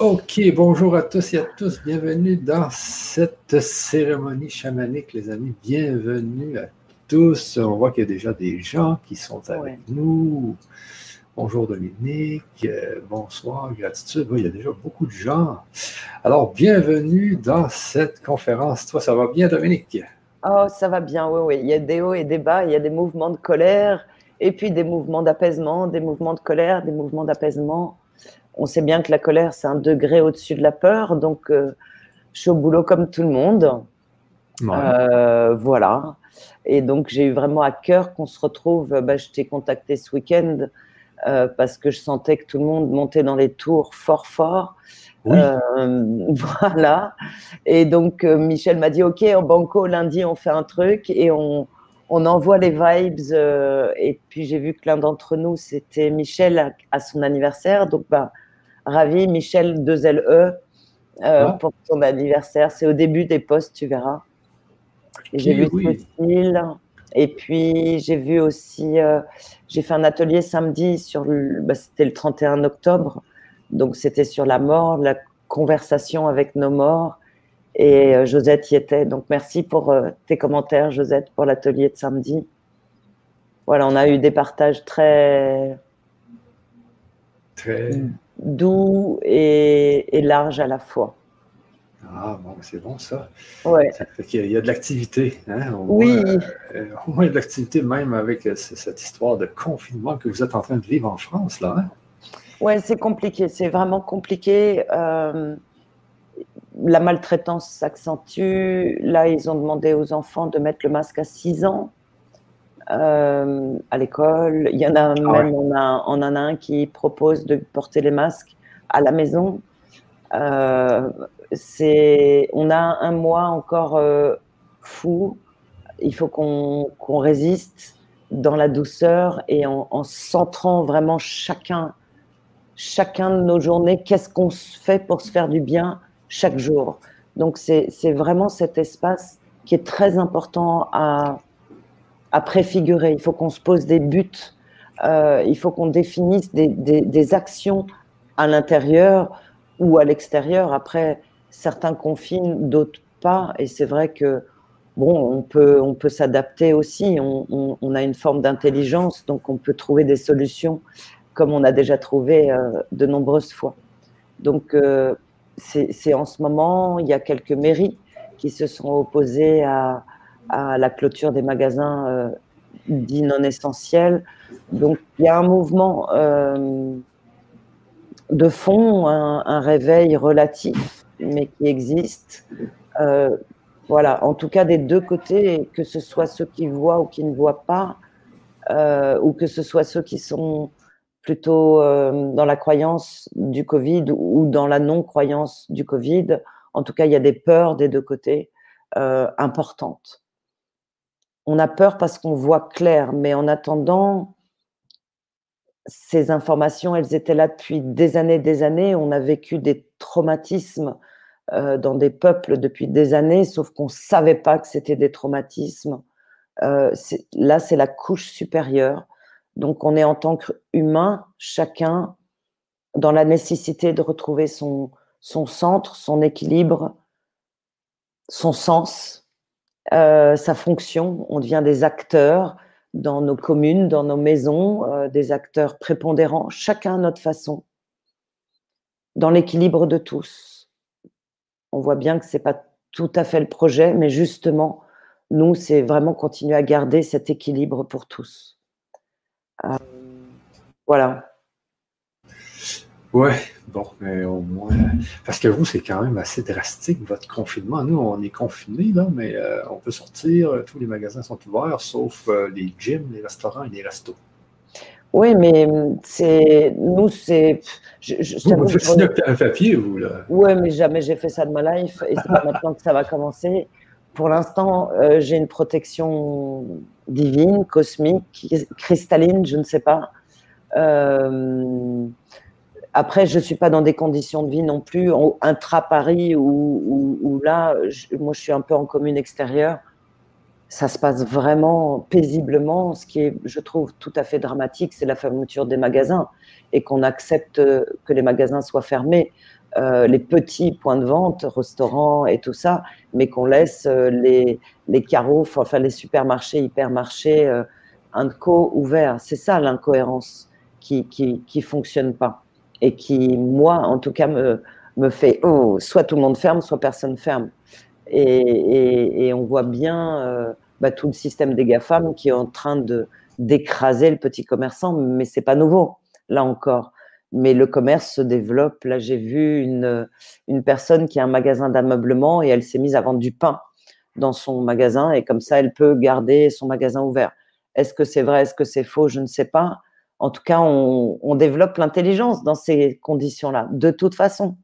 Ok, bonjour à tous et à tous. Bienvenue dans cette cérémonie chamanique, les amis. Bienvenue à tous. On voit qu'il y a déjà des gens qui sont avec nous. Bonjour Dominique, euh, bonsoir, gratitude. il y a déjà beaucoup de gens. Alors, bienvenue dans cette conférence. Toi, ça va bien, Dominique? Oh, ça va bien, oui, oui. Il y a des hauts et des bas, il y a des mouvements de colère, et puis des mouvements d'apaisement, des mouvements de colère, des mouvements d'apaisement on sait bien que la colère, c'est un degré au-dessus de la peur. Donc, euh, je suis au boulot comme tout le monde. Euh, voilà. Et donc, j'ai eu vraiment à cœur qu'on se retrouve. Bah, je t'ai contacté ce week-end euh, parce que je sentais que tout le monde montait dans les tours fort, fort. voilà. Et donc, Michel m'a dit Ok, en banco, lundi, on fait un truc et on, envoie les vibes. et puis, j'ai vu que l'un d'entre nous, c'était Michel à, son anniversaire. Donc, bah, ravi, Michel 2LE, euh, ah. pour ton anniversaire. C'est au début des posts, tu verras. J'ai vu oui. Et puis, j'ai vu aussi, euh, j'ai fait un atelier samedi sur, le, bah, c'était le 31 octobre. Donc, c'était sur la mort, la conversation avec nos morts. Et euh, Josette y était. Donc, merci pour tes commentaires, Josette, pour l'atelier de samedi. Voilà, on a eu des partages très. Très. Mm doux et, large à la fois. Ah, bon, c'est bon ça. Ouais. Ça fait qu'il y, a de l'activité. Hein? Oui. Euh, au moins de l'activité même avec euh, cette histoire de confinement que vous êtes en train de vivre en France, là. Hein? Oui, c'est compliqué. C'est vraiment compliqué. Euh, la maltraitance s'accentue. Là, ils ont demandé aux enfants de mettre le masque à 6 ans. Euh, à l'école. Il y en a ah même, on, a, en a un qui propose de porter les masques à la maison. Euh, on a un mois encore euh, fou. Il faut qu'on, résiste dans la douceur et en, en, centrant vraiment chacun, chacun de nos journées, qu'est-ce qu'on fait pour se faire du bien chaque jour? Donc c'est vraiment cet espace qui est très important à, à préfigurer. Il faut qu'on se pose des buts. Euh, il faut qu'on définisse des, des, actions à l'intérieur ou à l'extérieur. Après, certains confinent, d'autres pas. Et c'est vrai que bon, on peut, on peut s'adapter aussi. On, a une forme d'intelligence, donc on peut trouver des solutions comme on a déjà trouvé euh, de nombreuses fois. Donc, euh, c'est en ce moment, il y a quelques mairies qui se sont opposées à, à la clôture des magasins euh, dits non essentiels. Donc il y a un mouvement euh, de fond, un, réveil relatif, mais qui existe. Euh, voilà, en tout cas des deux côtés, que ce soit ceux qui voient ou qui ne voient pas, ou que ce soit ceux qui sont plutôt dans la croyance du Covid ou dans la non-croyance du Covid. En tout cas, il y a des peurs des deux côtés importantes on a peur parce qu'on voit clair, mais en attendant, ces informations, elles étaient là depuis des années, des années. On a vécu des traumatismes euh, dans des peuples depuis des années, sauf qu'on ne savait pas que c'était des traumatismes. Euh, là, c'est la couche supérieure. Donc, on est en tant qu'humain, chacun dans la nécessité de retrouver son, son centre, son équilibre, son sens, euh, sa fonction. On devient des acteurs dans nos communes, dans nos maisons, euh, des acteurs prépondérants, chacun à notre façon, dans l'équilibre de tous. On voit bien que ce n'est pas tout à fait le projet, mais justement, nous, c'est vraiment continuer à garder cet équilibre pour tous. Euh, voilà. Ouais, bon, mais au moins. Parce que vous, c'est quand même assez drastique, votre confinement. Nous, on est confinés, là, mais euh, on peut sortir, tous les magasins sont ouverts, sauf euh, les gyms, les restaurants et les restos. Oui, mais c'est. Nous, c'est. Je, vous, vous faites un papier, vous, là. Oui, mais jamais j'ai fait ça de ma life, et c'est pas maintenant que ça va commencer. Pour l'instant, euh, j'ai une protection divine, cosmique, cristalline, je ne sais pas. Euh, après, je ne suis pas dans des conditions de vie non plus intra-Paris où, là, moi, je suis un peu en commune extérieure. Ça se passe vraiment paisiblement. Ce qui est, je trouve, tout à fait dramatique, c'est la fermeture des magasins et qu'on accepte que les magasins soient fermés. euh, les petits points de vente, restaurants et tout ça, mais qu'on laisse euh, les, les carreaux, enfin les supermarchés, hypermarchés, euh, ouverts. C'est ça l'incohérence qui, qui fonctionne pas et qui, moi, en tout cas, me, me fait oh, soit tout le monde ferme, soit personne ferme. Et, et, on voit bien euh, bah, tout le système des GAFAM qui est en train d'écraser le petit commerçant, mais c'est pas nouveau, là encore mais le commerce se développe. Là, j'ai vu une, une personne qui a un magasin d'ameublement et elle s'est mise à vendre du pain dans son magasin et comme ça, elle peut garder son magasin ouvert. Est-ce que c'est vrai, est-ce que c'est faux? Je ne sais pas. En tout cas, on, on développe l'intelligence dans ces conditions-là, de toute façon.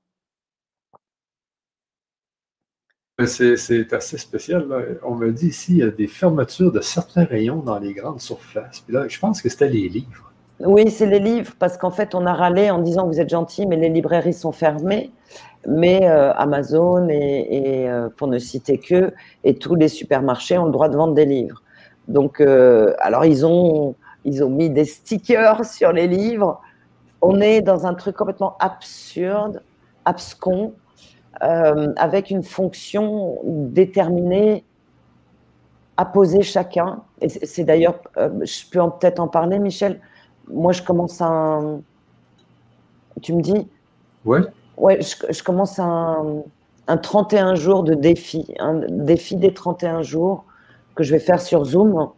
C'est assez spécial. On me dit ici, il y a des fermetures de certains rayons dans les grandes surfaces. Puis là, je pense que c'était les livres. Oui, c'est les livres, parce qu'en fait, on a râlé en disant que vous êtes gentil, mais les librairies sont fermées. Mais euh, Amazon et, euh, pour ne citer que, et tous les supermarchés ont le droit de vendre des livres. Donc, euh, alors ils ont, ils ont mis des stickers sur les livres. On est dans un truc complètement absurde, abscon, avec une fonction déterminée à poser chacun. Et c'est d'ailleurs, je peux peut-être en parler, Michel moi, je commence un. Tu me dis? Ouais. Ouais, je, commence un, un 31 jours de défi, un défi des 31 jours que je vais faire sur Zoom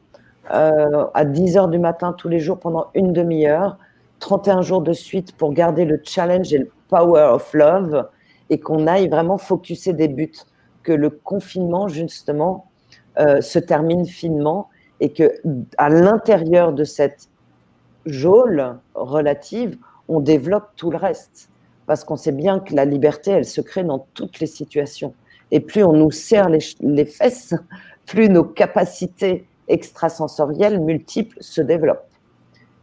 euh, à 10 heures du matin tous les jours pendant une demi-heure. 31 jours de suite pour garder le challenge et le power of love et qu'on aille vraiment focuser des buts. Que le confinement, justement, euh, se termine finement et que à l'intérieur de cette geôle relative, on développe tout le reste. Parce qu'on sait bien que la liberté, elle se crée dans toutes les situations. Et plus on nous serre les, fesses, plus nos capacités extrasensorielles multiples se développent.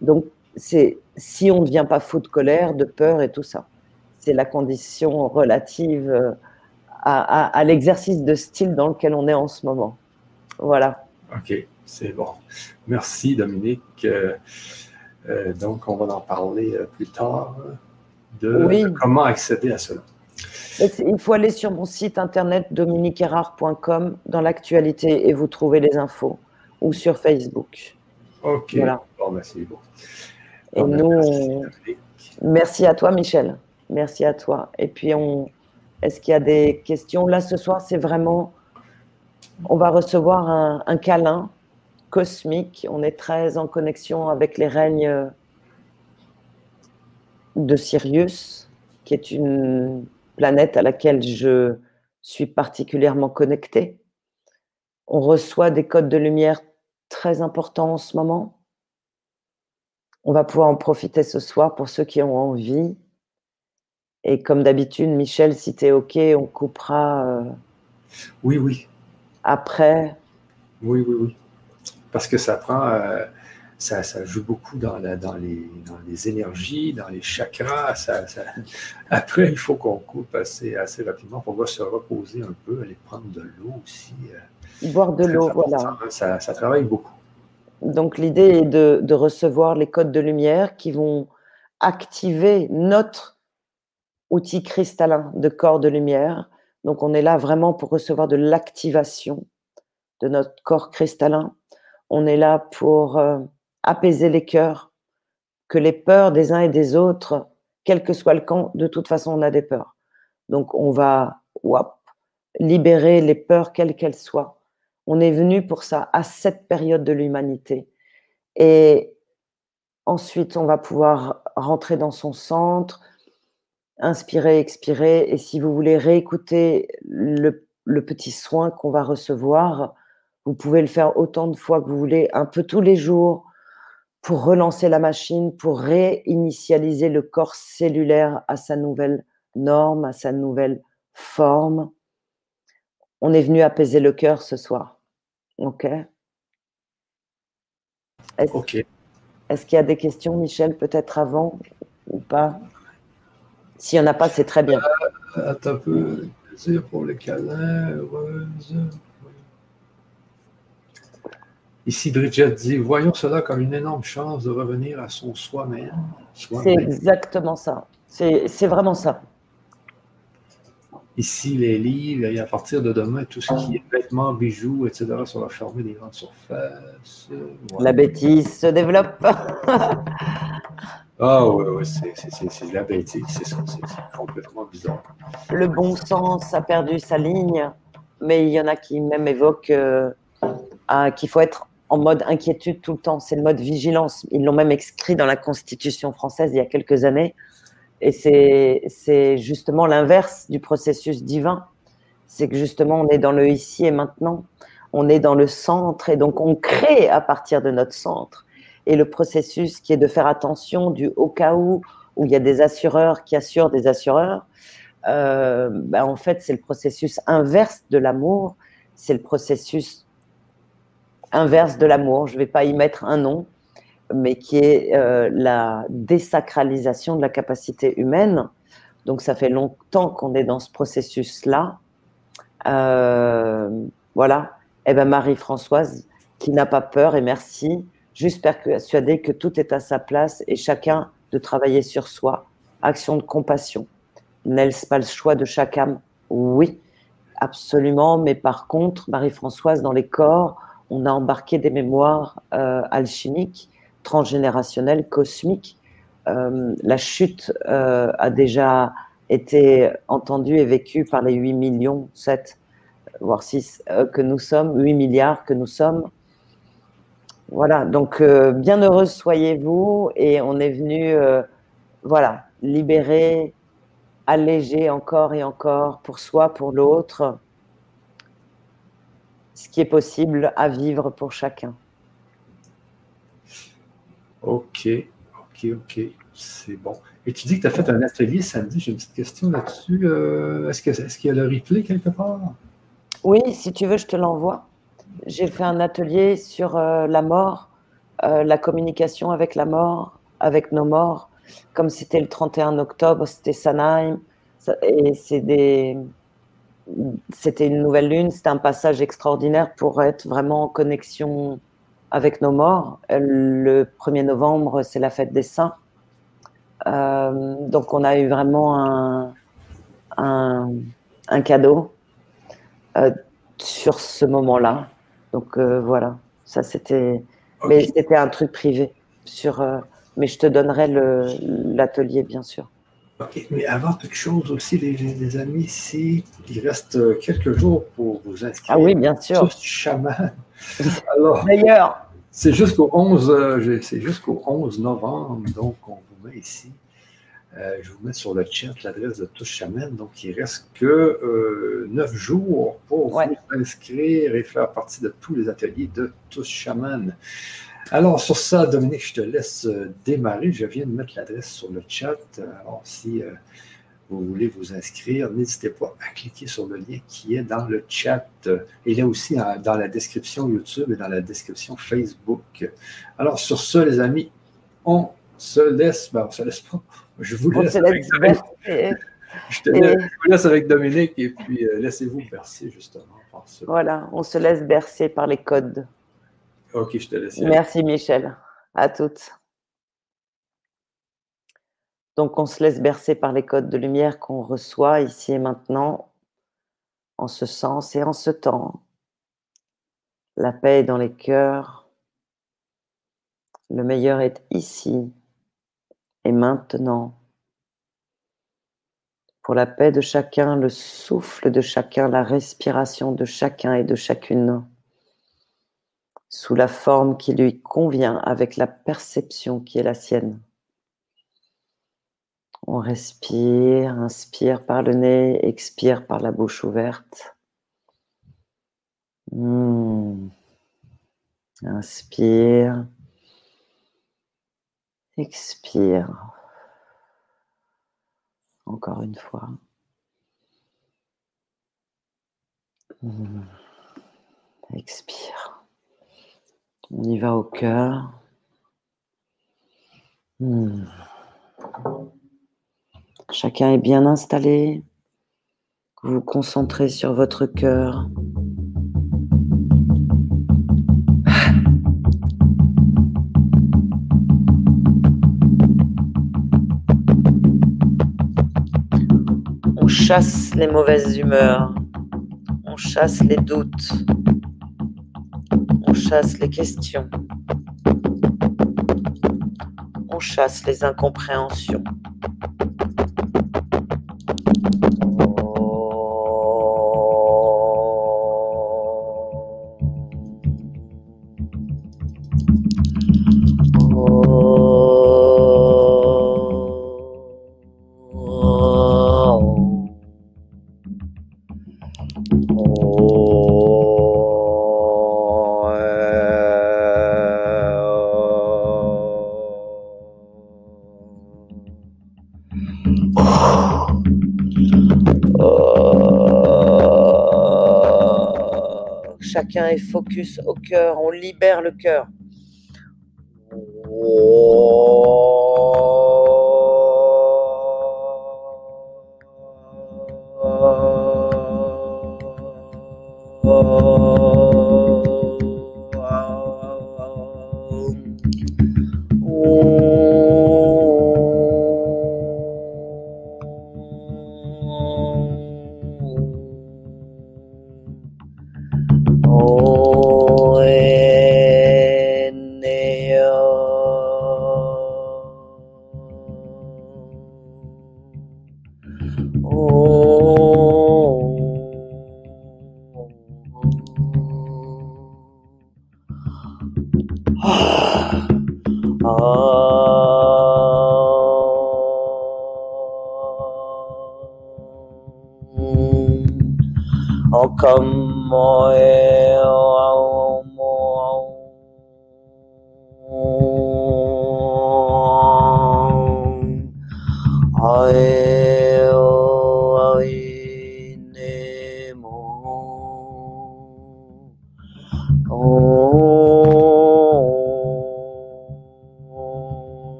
Donc, c'est si on ne devient pas fou de colère, de peur et tout ça. C'est la condition relative euh, à, à l'exercice de style dans lequel on est en ce moment. Voilà. OK, c'est bon. Merci Dominique. Euh, euh, donc, on va en parler plus tard de comment accéder à cela. Il faut aller sur mon site internet dominiquerard.com dans l'actualité et vous trouvez les infos ou sur Facebook. Ok. Voilà. Bon, ben, beaucoup. Et ben, nous, merci, à toi, Michel. Merci à toi. Et puis, on... est-ce qu'il y a des questions? Là, ce soir, c'est vraiment. On va recevoir un, un câlin cosmique. On est très en connexion avec les règnes de Sirius, qui est une planète à laquelle je suis particulièrement connectée. On reçoit des codes de lumière très importants en ce moment. On va pouvoir en profiter ce soir pour ceux qui ont envie. Et comme d'habitude, Michel, si tu es OK, on coupera. Euh, oui, oui. Après. Oui, oui, oui parce que ça prend, euh, ça, joue beaucoup dans, dans, les, les, énergies, dans les chakras. Après, il faut qu'on coupe assez, assez rapidement pour pouvoir se reposer un peu, aller prendre de l'eau aussi. Euh, Boire de l'eau, voilà. Hein, ça, travaille beaucoup. Donc l'idée est de, de, recevoir les codes de lumière qui vont activer notre outil cristallin de corps de lumière. Donc on est là vraiment pour recevoir de l'activation de notre corps cristallin on est là pour euh, apaiser les cœurs, que les peurs des uns et des autres, quel que soit le camp, de toute façon, on a des peurs. Donc, on va libérer les peurs, quelles qu'elles soient. On est venu pour ça, à cette période de l'humanité. Et ensuite, on va pouvoir rentrer dans son centre, inspirer, expirer. Et si vous voulez réécouter le, petit soin qu'on va recevoir, vous pouvez le faire autant de fois que vous voulez, un peu tous les jours, pour relancer la machine, pour réinitialiser le corps cellulaire à sa nouvelle norme, à sa nouvelle forme. On est venu apaiser le cœur ce soir. OK Est-ce est qu'il y a des questions, Michel, peut-être avant ou pas? S'il n'y en a pas, c'est très bien. Euh, attends un peu. Pour les câlins, heureuse. Ici, Bridget dit Voyons cela comme une énorme chance de revenir à son soi-même. c'est exactement ça. C'est vraiment ça. Ici, les livres, et à partir de demain, tout ce qui est vêtements, bijoux, etc., sera fermé des grandes surfaces. La bêtise se développe. ah oui, oui, c'est la bêtise, c'est complètement bizarre. Le bon sens a perdu sa ligne, mais il y en a qui même évoquent euh, qu'il faut être en mode inquiétude tout le temps. C'est le mode vigilance. Ils l'ont même écrit dans la Constitution française il y a quelques années. Et c'est justement l'inverse du processus divin. C'est que justement, on est dans le ici et maintenant. On est dans le centre et donc on crée à partir de notre centre. Et le processus qui est de faire attention du au cas où, où il y a des assureurs qui assurent des assureurs, euh, ben en fait, c'est le processus inverse de l'amour. C'est le processus inverse de l'amour. Je ne vais pas y mettre un nom, mais qui est euh, la désacralisation de la capacité humaine. Donc ça fait longtemps qu'on est dans ce processus-là. Euh, voilà. Eh ben Marie-Françoise, qui n'a pas peur, et merci, juste persuadée que tout est à sa place et chacun de travailler sur soi. Action de compassion. N'est-ce pas le choix de chaque âme Oui, absolument. Mais par contre, Marie-Françoise, dans les corps, on a embarqué des mémoires euh, alchimiques transgénérationnel, cosmique. Euh, la chute euh, a déjà été entendue et vécue par les 8 millions, 7, voire 6 euh, que nous sommes, 8 milliards que nous sommes. Voilà, donc bien heureuse soyez-vous et on est venu, voilà, libérer, alléger encore et encore pour soi, pour l'autre, ce qui est possible à vivre pour chacun. OK, OK, OK. C'est bon. Et tu dis que tu as fait un atelier samedi. J'ai une petite question là-dessus. Euh, est-ce, qu'il y a le replay quelque part? Oui, si tu veux, je te l'envoie. J'ai fait un atelier sur euh, la mort, euh, la communication avec la mort, avec nos morts. Comme c'était le 31 octobre, c'était Sanheim. Et c'était une nouvelle lune. C'était un passage extraordinaire pour être vraiment en connexion avec nos morts. Le 1er novembre, c'est la fête des saints. Euh, donc on a eu vraiment un, un, cadeau euh, sur ce moment-là. Donc euh, voilà, ça c'était, mais c'était un truc privé. Sur, mais je te donnerai l'atelier bien sûr. Ok, mais avant toute chose aussi, les, amis, ici, il reste quelques jours pour vous inscrire. Ah oui, bien sûr. chaman. D'ailleurs, c'est jusqu'au 11, euh, c'est jusqu'au 11 novembre, donc on vous met ici. Euh, je vous mets sur le chat l'adresse de Tous Chaman. Donc, il reste que euh, neuf jours pour vous inscrire et faire partie de tous les ateliers de Tous Chaman. Alors, sur ça, Dominique, je te laisse démarrer. Je viens de mettre l'adresse sur le chat. Alors, si vous voulez vous inscrire, n'hésitez pas à cliquer sur le lien qui est dans le chat. Il est aussi dans la description YouTube et dans la description Facebook. Alors, sur ce, les amis, on se laisse. Ben, on se laisse pas. Je vous laisse. Avec, je, te vous laisse avec Dominique et puis euh, laissez-vous bercer justement Voilà, on se laisse bercer par les codes. Merci Michel. À toutes. Donc on se laisse bercer par les codes de lumière qu'on reçoit ici et maintenant, en ce sens et en ce temps. La paix est dans les cœurs. Le meilleur est ici et maintenant. Pour la paix de chacun, le souffle de chacun, la respiration de chacun et de chacune, sous la forme qui lui convient avec la perception qui est la sienne. On respire, inspire par le nez, expire par la bouche ouverte. Hmm. Inspire, expire. Encore une fois. Hmm. Expire. On y va au cœur. Hmm. Chacun est bien installé. Vous vous concentrez sur votre cœur. On chasse les mauvaises humeurs. On chasse les doutes. On chasse les questions. On chasse les incompréhensions. Focus au cœur, on libère le cœur.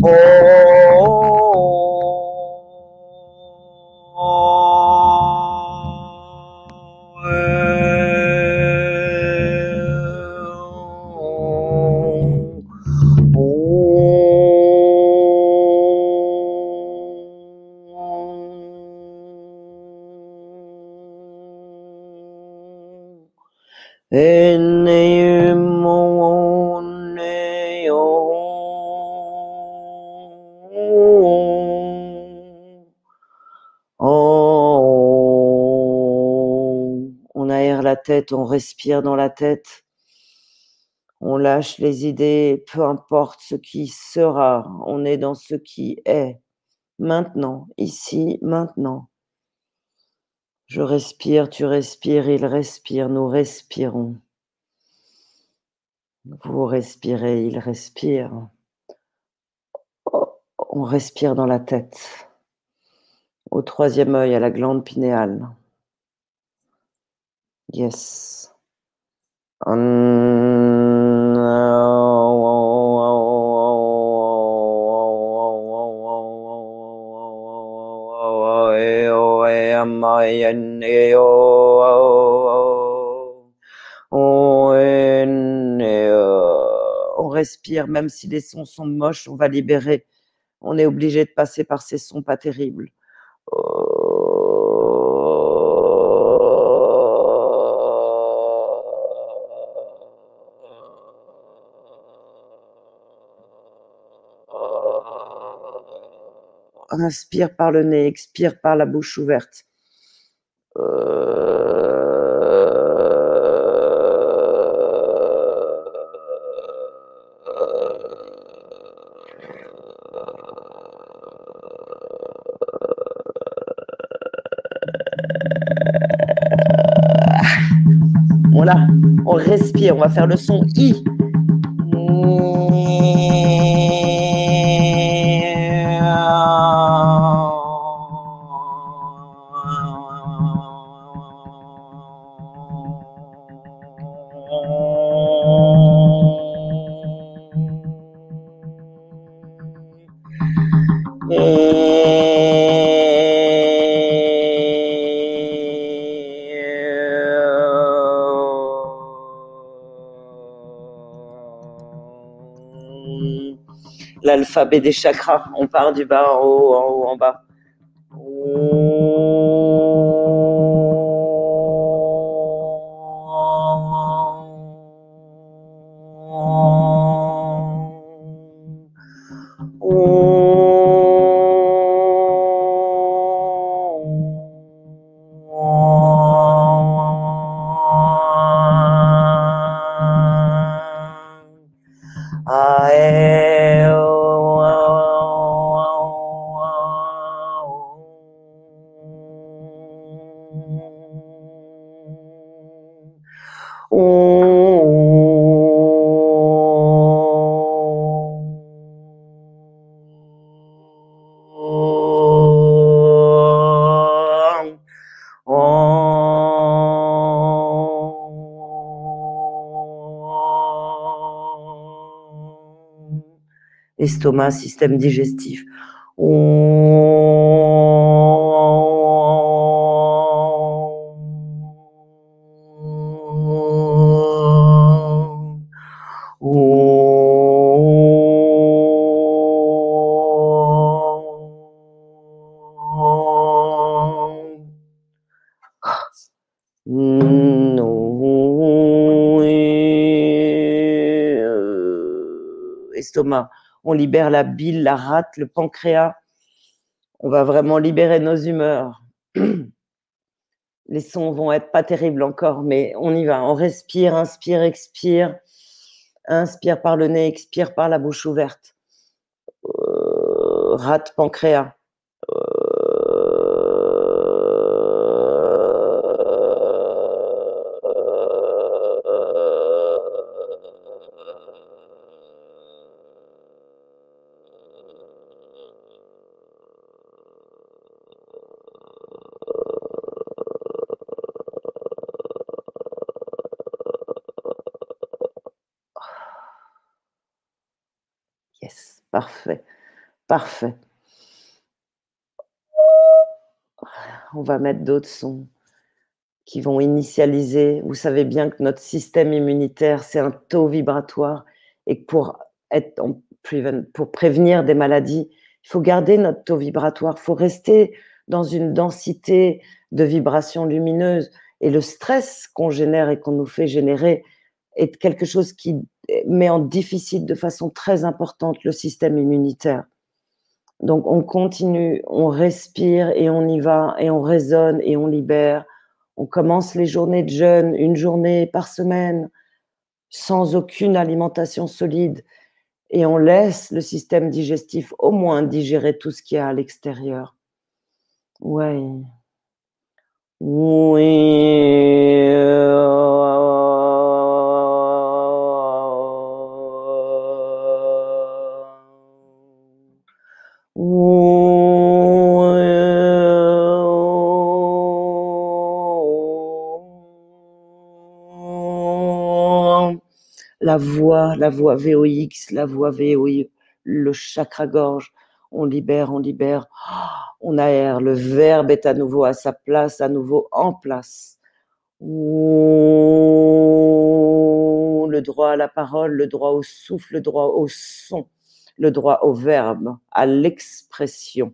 Oh. On respire dans la tête, on lâche les idées, peu importe ce qui sera, on est dans ce qui est, maintenant, ici, maintenant. Je respire, tu respires, il respire, nous respirons. Vous respirez, il respire. On respire dans la tête, au troisième œil, à la glande pinéale. Yes. On respire, même si les sons sont moches, on va libérer. On est obligé de passer par ces sons pas terribles. Inspire par le nez, expire par la bouche ouverte. Voilà, on respire, on va faire le son I. l'alphabet des chakras. On part du bas en haut, en haut, en bas. Estomac, système digestif. estomac on libère la bile, la rate, le pancréas. On va vraiment libérer nos humeurs. Les sons vont être pas terribles encore, mais on y va. On respire, inspire, expire. Inspire par le nez, expire par la bouche ouverte. Euh, rate, pancréas. Parfait. Parfait. On va mettre d'autres sons qui vont initialiser. Vous savez bien que notre système immunitaire, c'est un taux vibratoire et que pour, être pour prévenir des maladies, il faut garder notre taux vibratoire. Il faut rester dans une densité de vibrations lumineuses. Et le stress qu'on génère et qu'on nous fait générer est quelque chose qui met en déficit de façon très importante le système immunitaire. Donc on continue, on respire et on y va et on raisonne et on libère. On commence les journées de jeûne, une journée par semaine, sans aucune alimentation solide et on laisse le système digestif au moins digérer tout ce qu'il y a à l'extérieur. Ouais. La voix, la voix VOX, la voix VOI, le chakra gorge, on libère, on libère, on aère, le verbe est à nouveau à sa place, à nouveau en place. Le droit à la parole, le droit au souffle, le droit au son, le droit au verbe, à l'expression.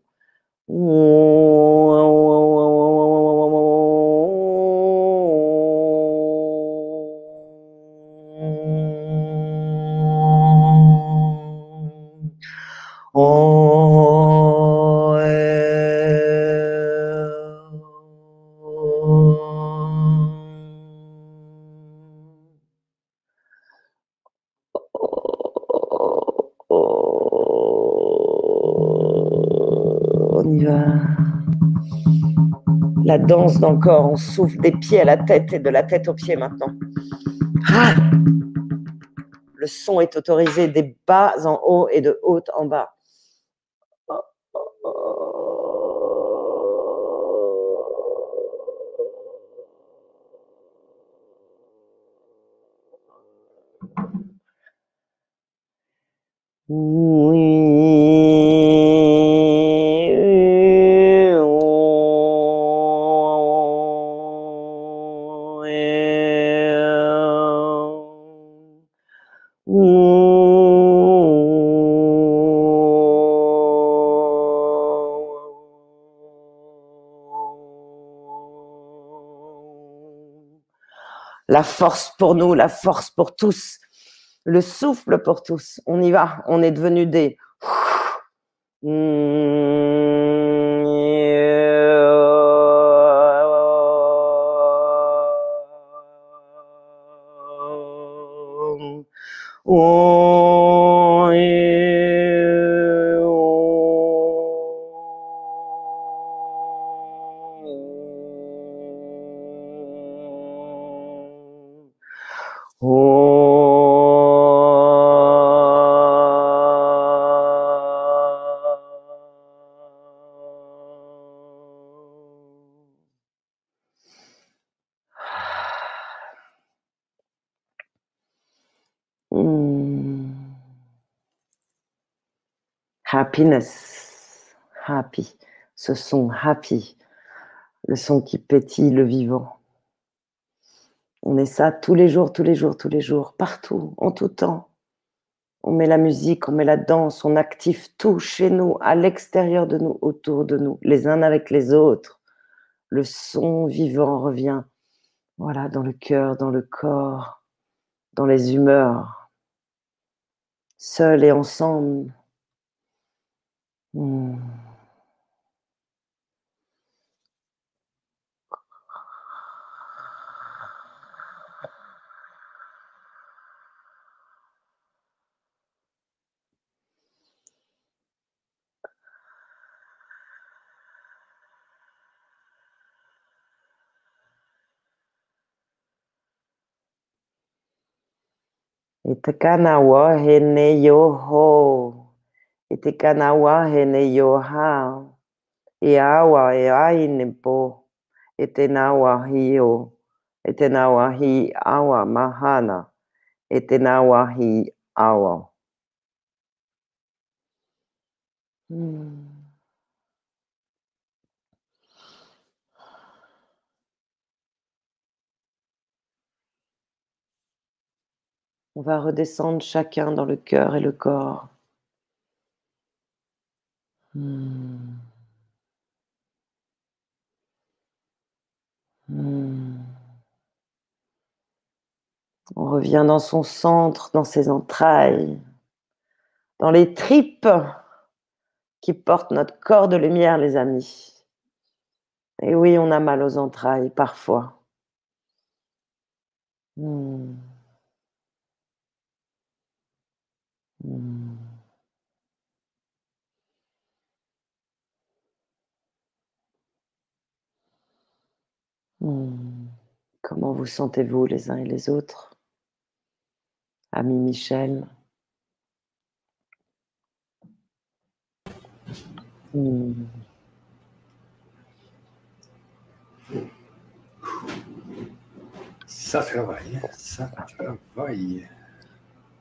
La danse dans le corps, on souffle des pieds à la tête et de la tête aux pieds maintenant. Ah le son est autorisé des bas en haut et de haut en bas. La force pour nous, la force pour tous, le souffle pour tous. On y va, on est devenu des... happiness, happy, ce son happy, le son qui pétille le vivant. On est ça tous les jours, tous les jours, tous les jours, partout, en tout temps. On met la musique, on met la danse, on active tout chez nous, à l'extérieur de nous, autour de nous, les uns avec les autres. Le son vivant revient, voilà, dans le cœur, dans le corps, dans les humeurs, seul et ensemble, Uhm. Itakana wa hene yo ho. I awa e ai ne po, e te nawa hi o, e te nawa hi awa mahana, e te nawa hi awa. Hmm. On va redescendre chacun dans le cœur et le corps. Hmm. Hmm. On revient dans son centre, dans ses entrailles, dans les tripes qui portent notre corps de lumière, les amis. Et oui, on a mal aux entrailles parfois. Hmm. Comment vous sentez-vous les uns et les autres Ami Michel? Hmm. Ça travaille, ça travaille.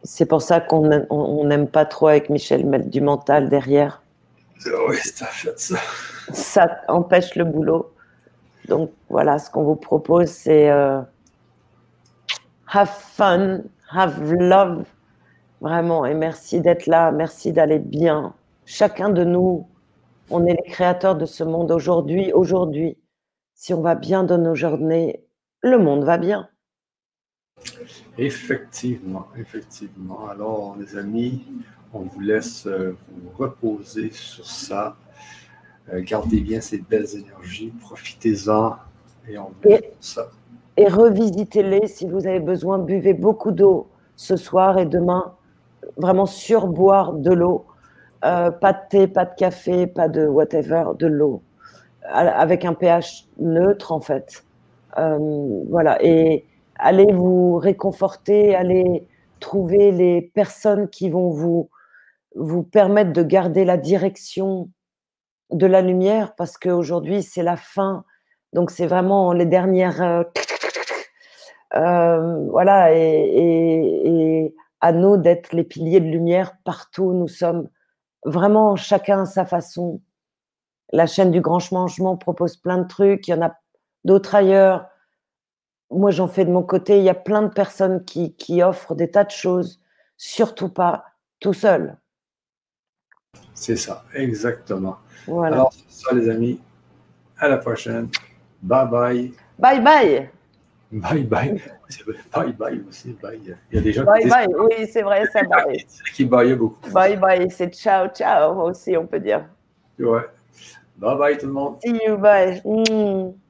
C'est pour ça qu'on n'aime pas trop avec Michel mettre du mental derrière. Oui, ça fait ça. Ça empêche le boulot. Donc voilà, ce qu'on vous propose, c'est euh, have fun, have love, vraiment. Et merci d'être là, merci d'aller bien. Chacun de nous, on est les créateurs de ce monde aujourd'hui. Aujourd'hui, si on va bien dans nos journées, le monde va bien. Effectivement, effectivement. Alors, les amis, on vous laisse euh, vous reposer sur ça. Euh, gardez bien ces belles énergies, profitez-en et on vous et, ça. Et revisitez-les si vous avez besoin. Buvez beaucoup d'eau ce soir et demain. Vraiment surboire de l'eau. Euh, pas de thé, pas de café, pas de whatever, de l'eau. Avec un pH neutre en fait. voilà. Et allez vous réconforter, allez trouver les personnes qui vont vous, vous permettre de garder la direction de la lumière parce qu'aujourd'hui c'est la fin. Donc c'est vraiment les dernières. Euh, euh, voilà, et, à nous d'être les piliers de lumière partout. Nous sommes vraiment chacun à sa façon. La chaîne du Grand Changement propose plein de trucs. Il y en a d'autres ailleurs moi, j'en fais de mon côté. Il y a plein de personnes qui, offrent des tas de choses, surtout pas tout seul. C'est ça, exactement. Voilà. Alors, c'est ça, les amis. À la prochaine. Bye bye. Bye bye. Bye bye. Bye bye aussi. Bye. Il y a des gens bye qui bye. Oui, c'est vrai, ça bye. qui bye beaucoup. Bye bye. C'est ciao ciao aussi, on peut dire. Ouais. Bye bye tout le monde. See you. Bye. Mm.